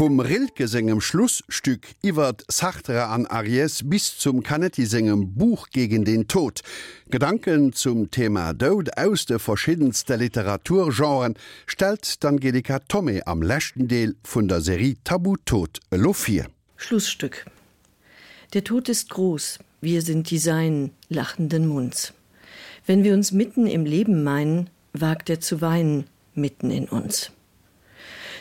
Vom Rilkesengem Schlussstück iwwer Sartre an Aries bis zum Canettisengem Buch gegen den Tod. Gedanken zum Thema Dod aus de verschiedenste Literaturgenren stellt Angelika Tommy am lächten Deel vun der Serie Tabu Tod Lofir. Schlussstück. Der Tod ist groß, wir sind die seinen lachenden Munds. Wenn wir uns mitten im Leben meinen, wagt er zu weinen mitten in uns.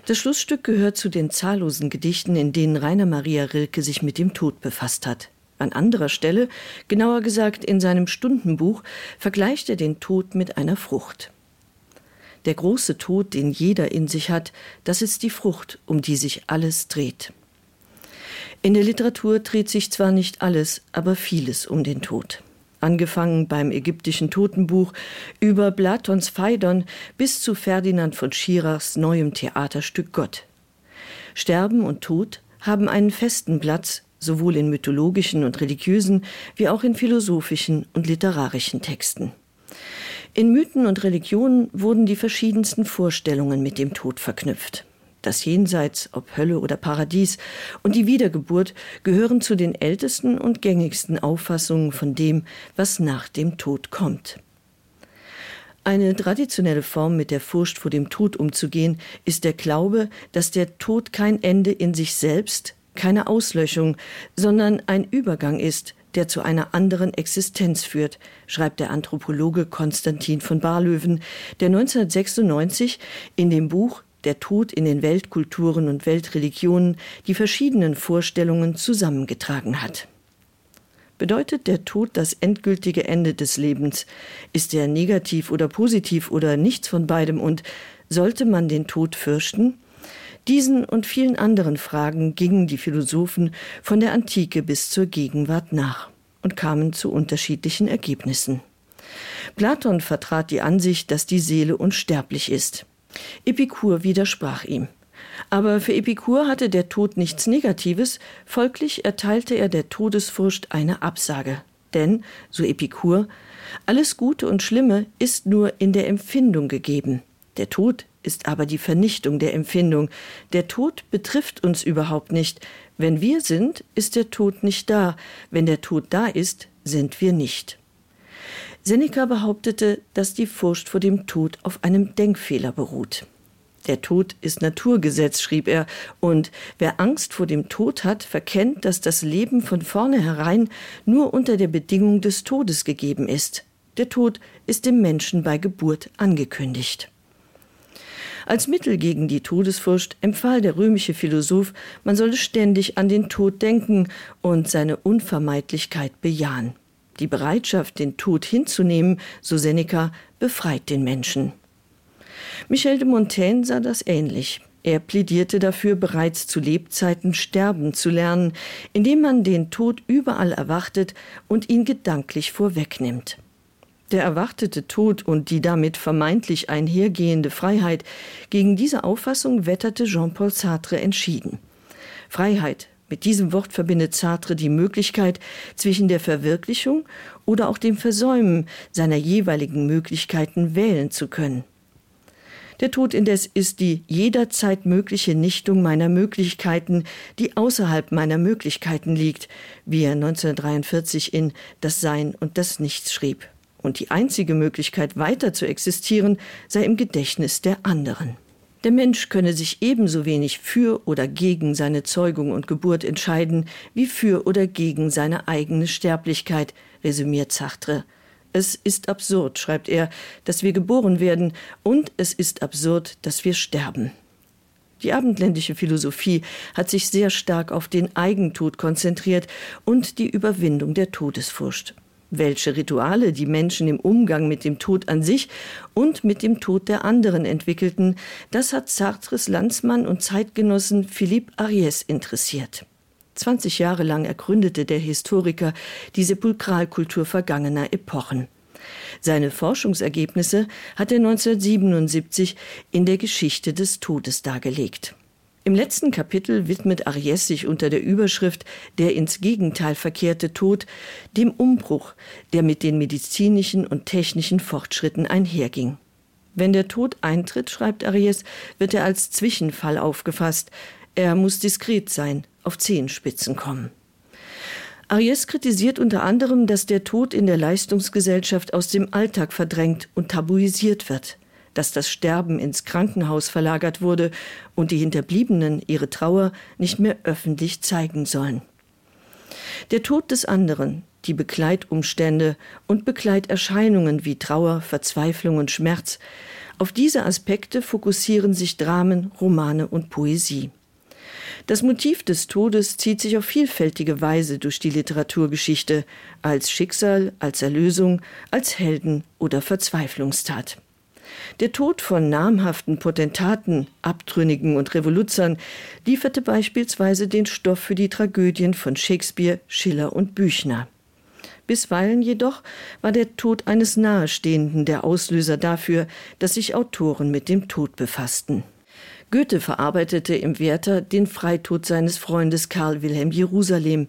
Das Schlussstück gehört zu den zahllosen Gedichten, in denen Rainer Maria Rilke sich mit dem Tod befasst hat. An anderer Stelle, genauer gesagt in seinem Stundenbuch, vergleicht er den Tod mit einer Frucht. Der große Tod, den jeder in sich hat, das ist die Frucht, um die sich alles dreht. In der Literatur dreht sich zwar nicht alles, aber vieles um den Tod angefangen beim ägyptischen Totenbuch über Platons Phaidon bis zu Ferdinand von Schirachs neuem Theaterstück Gott. Sterben und Tod haben einen festen Platz sowohl in mythologischen und religiösen wie auch in philosophischen und literarischen Texten. In Mythen und Religionen wurden die verschiedensten Vorstellungen mit dem Tod verknüpft das Jenseits, ob Hölle oder Paradies und die Wiedergeburt gehören zu den ältesten und gängigsten Auffassungen von dem, was nach dem Tod kommt. Eine traditionelle Form mit der Furcht vor dem Tod umzugehen, ist der Glaube, dass der Tod kein Ende in sich selbst, keine Auslöschung, sondern ein Übergang ist, der zu einer anderen Existenz führt, schreibt der Anthropologe Konstantin von Barlöwen, der 1996 in dem Buch der Tod in den Weltkulturen und Weltreligionen die verschiedenen Vorstellungen zusammengetragen hat. Bedeutet der Tod das endgültige Ende des Lebens? Ist er negativ oder positiv oder nichts von beidem und sollte man den Tod fürchten? Diesen und vielen anderen Fragen gingen die Philosophen von der Antike bis zur Gegenwart nach und kamen zu unterschiedlichen Ergebnissen. Platon vertrat die Ansicht, dass die Seele unsterblich ist. Epikur widersprach ihm. Aber für Epikur hatte der Tod nichts Negatives, folglich erteilte er der Todesfurcht eine Absage. Denn, so Epikur, alles Gute und Schlimme ist nur in der Empfindung gegeben. Der Tod ist aber die Vernichtung der Empfindung. Der Tod betrifft uns überhaupt nicht. Wenn wir sind, ist der Tod nicht da. Wenn der Tod da ist, sind wir nicht. Seneca behauptete, dass die Furcht vor dem Tod auf einem Denkfehler beruht. Der Tod ist Naturgesetz, schrieb er, und wer Angst vor dem Tod hat, verkennt, dass das Leben von vornherein nur unter der Bedingung des Todes gegeben ist. Der Tod ist dem Menschen bei Geburt angekündigt. Als Mittel gegen die Todesfurcht empfahl der römische Philosoph, man solle ständig an den Tod denken und seine Unvermeidlichkeit bejahen. Die Bereitschaft, den Tod hinzunehmen, so Seneca, befreit den Menschen. Michel de Montaigne sah das ähnlich. Er plädierte dafür, bereits zu Lebzeiten sterben zu lernen, indem man den Tod überall erwartet und ihn gedanklich vorwegnimmt. Der erwartete Tod und die damit vermeintlich einhergehende Freiheit gegen diese Auffassung wetterte Jean-Paul Sartre entschieden. Freiheit Mit diesem Wort verbindet Sartre die Möglichkeit zwischen der Verwirklichung oder auch dem Versäumen seiner jeweiligen Möglichkeiten wählen zu können. Der Tod indes ist die jederzeit mögliche Nichtung meiner Möglichkeiten, die außerhalb meiner Möglichkeiten liegt, wie er 1943 in Das Sein und das Nichts schrieb. Und die einzige Möglichkeit weiter zu existieren sei im Gedächtnis der anderen. Der Mensch könne sich ebenso wenig für oder gegen seine Zeugung und Geburt entscheiden, wie für oder gegen seine eigene Sterblichkeit, resümiert Sartre. Es ist absurd, schreibt er, dass wir geboren werden, und es ist absurd, dass wir sterben. Die abendländische Philosophie hat sich sehr stark auf den Eigentod konzentriert und die Überwindung der Todesfurcht welche Rituale die Menschen im Umgang mit dem Tod an sich und mit dem Tod der anderen entwickelten, das hat Sartres Landsmann und Zeitgenossen Philippe Ariès interessiert. 20 Jahre lang ergründete der Historiker die Sepulkralkultur vergangener Epochen. Seine Forschungsergebnisse hat er 1977 in der Geschichte des Todes dargelegt. Im letzten Kapitel widmet Aries sich unter der Überschrift der ins Gegenteil verkehrte Tod dem Umbruch, der mit den medizinischen und technischen Fortschritten einherging. Wenn der Tod eintritt, schreibt Aries, wird er als Zwischenfall aufgefasst. er muss diskret sein, auf Zehenspitzen kommen. Arias kritisiert unter anderem, dass der Tod in der Leistungsgesellschaft aus dem Alltag verdrängt und tabuisiert wird, dass das Sterben ins Krankenhaus verlagert wurde und die Hinterbliebenen ihre Trauer nicht mehr öffentlich zeigen sollen. Der Tod des anderen, die Begleitumstände und Begleiterscheinungen wie Trauer, Verzweiflung und Schmerz, auf diese Aspekte fokussieren sich Dramen, Romane und Poesie. Das Motiv des Todes zieht sich auf vielfältige Weise durch die Literaturgeschichte als Schicksal, als Erlösung, als Helden oder Verzweiflungstat. Der Tod von namhaften Potentaten, Abtrünnigen und Revoluzern lieferte beispielsweise den Stoff für die Tragödien von Shakespeare, Schiller und Büchner. Bisweilen jedoch war der Tod eines Nahestehenden der Auslöser dafür, dass sich Autoren mit dem Tod befassten. Goethe verarbeitete im Werther den Freitod seines Freundes Karl Wilhelm Jerusalem.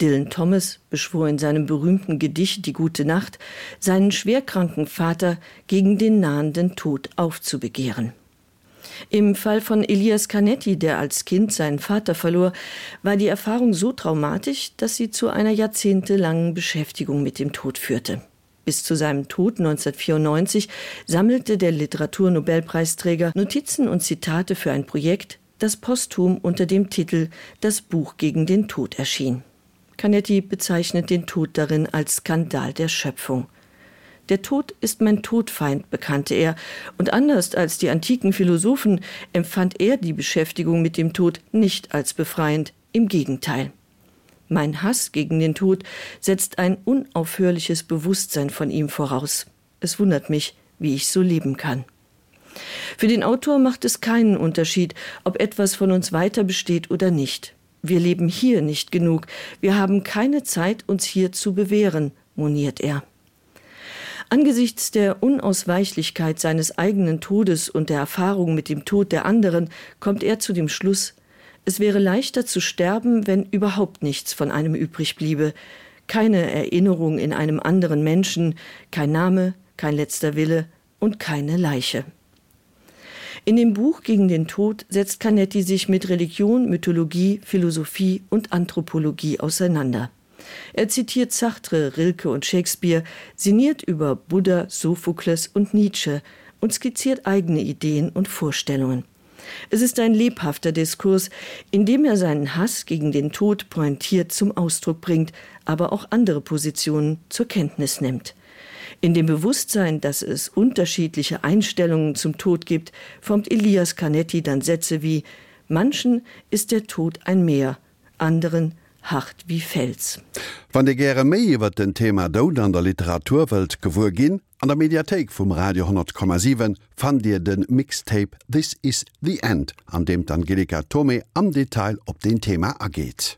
Dylan Thomas beschwor in seinem berühmten Gedicht Die gute Nacht, seinen schwerkranken Vater gegen den nahenden Tod aufzubegehren. Im Fall von Elias Canetti, der als Kind seinen Vater verlor, war die Erfahrung so traumatisch, dass sie zu einer jahrzehntelangen Beschäftigung mit dem Tod führte. Bis zu seinem Tod 1994 sammelte der Literaturnobelpreisträger Notizen und Zitate für ein Projekt, das posthum unter dem Titel Das Buch gegen den Tod erschien. Canetti bezeichnet den Tod darin als Skandal der Schöpfung. Der Tod ist mein Todfeind, bekannte er, und anders als die antiken Philosophen empfand er die Beschäftigung mit dem Tod nicht als befreiend, im Gegenteil. Mein Hass gegen den Tod setzt ein unaufhörliches Bewusstsein von ihm voraus. Es wundert mich, wie ich so leben kann. Für den Autor macht es keinen Unterschied, ob etwas von uns weiter besteht oder nicht. Wir leben hier nicht genug, wir haben keine Zeit, uns hier zu bewähren, moniert er. Angesichts der Unausweichlichkeit seines eigenen Todes und der Erfahrung mit dem Tod der anderen kommt er zu dem Schluss, Es wäre leichter zu sterben, wenn überhaupt nichts von einem übrig bliebe, keine Erinnerung in einem anderen Menschen, kein Name, kein letzter Wille und keine Leiche. In dem Buch gegen den Tod setzt Canetti sich mit Religion, Mythologie, Philosophie und Anthropologie auseinander. Er zitiert Sartre, Rilke und Shakespeare, sinniert über Buddha, Sophokles und Nietzsche und skizziert eigene Ideen und Vorstellungen. Es ist ein lebhafter Diskurs, in dem er seinen Hass gegen den Tod pointiert zum Ausdruck bringt, aber auch andere Positionen zur Kenntnis nimmt. In dem Bewusstsein, dass es unterschiedliche Einstellungen zum Tod gibt, formt Elias Canetti dann Sätze wie „Manchen ist der Tod ein Meer, anderen hart wie Fels. Wann de Gere méi iwwer den Thema Doud an der Literaturwelt gewur ginn, an der Mediathek vum Radio 10,7 fan Dir den Mixtape „This is the End, an dem Angelika Tome am Detail op den Thema ergeht.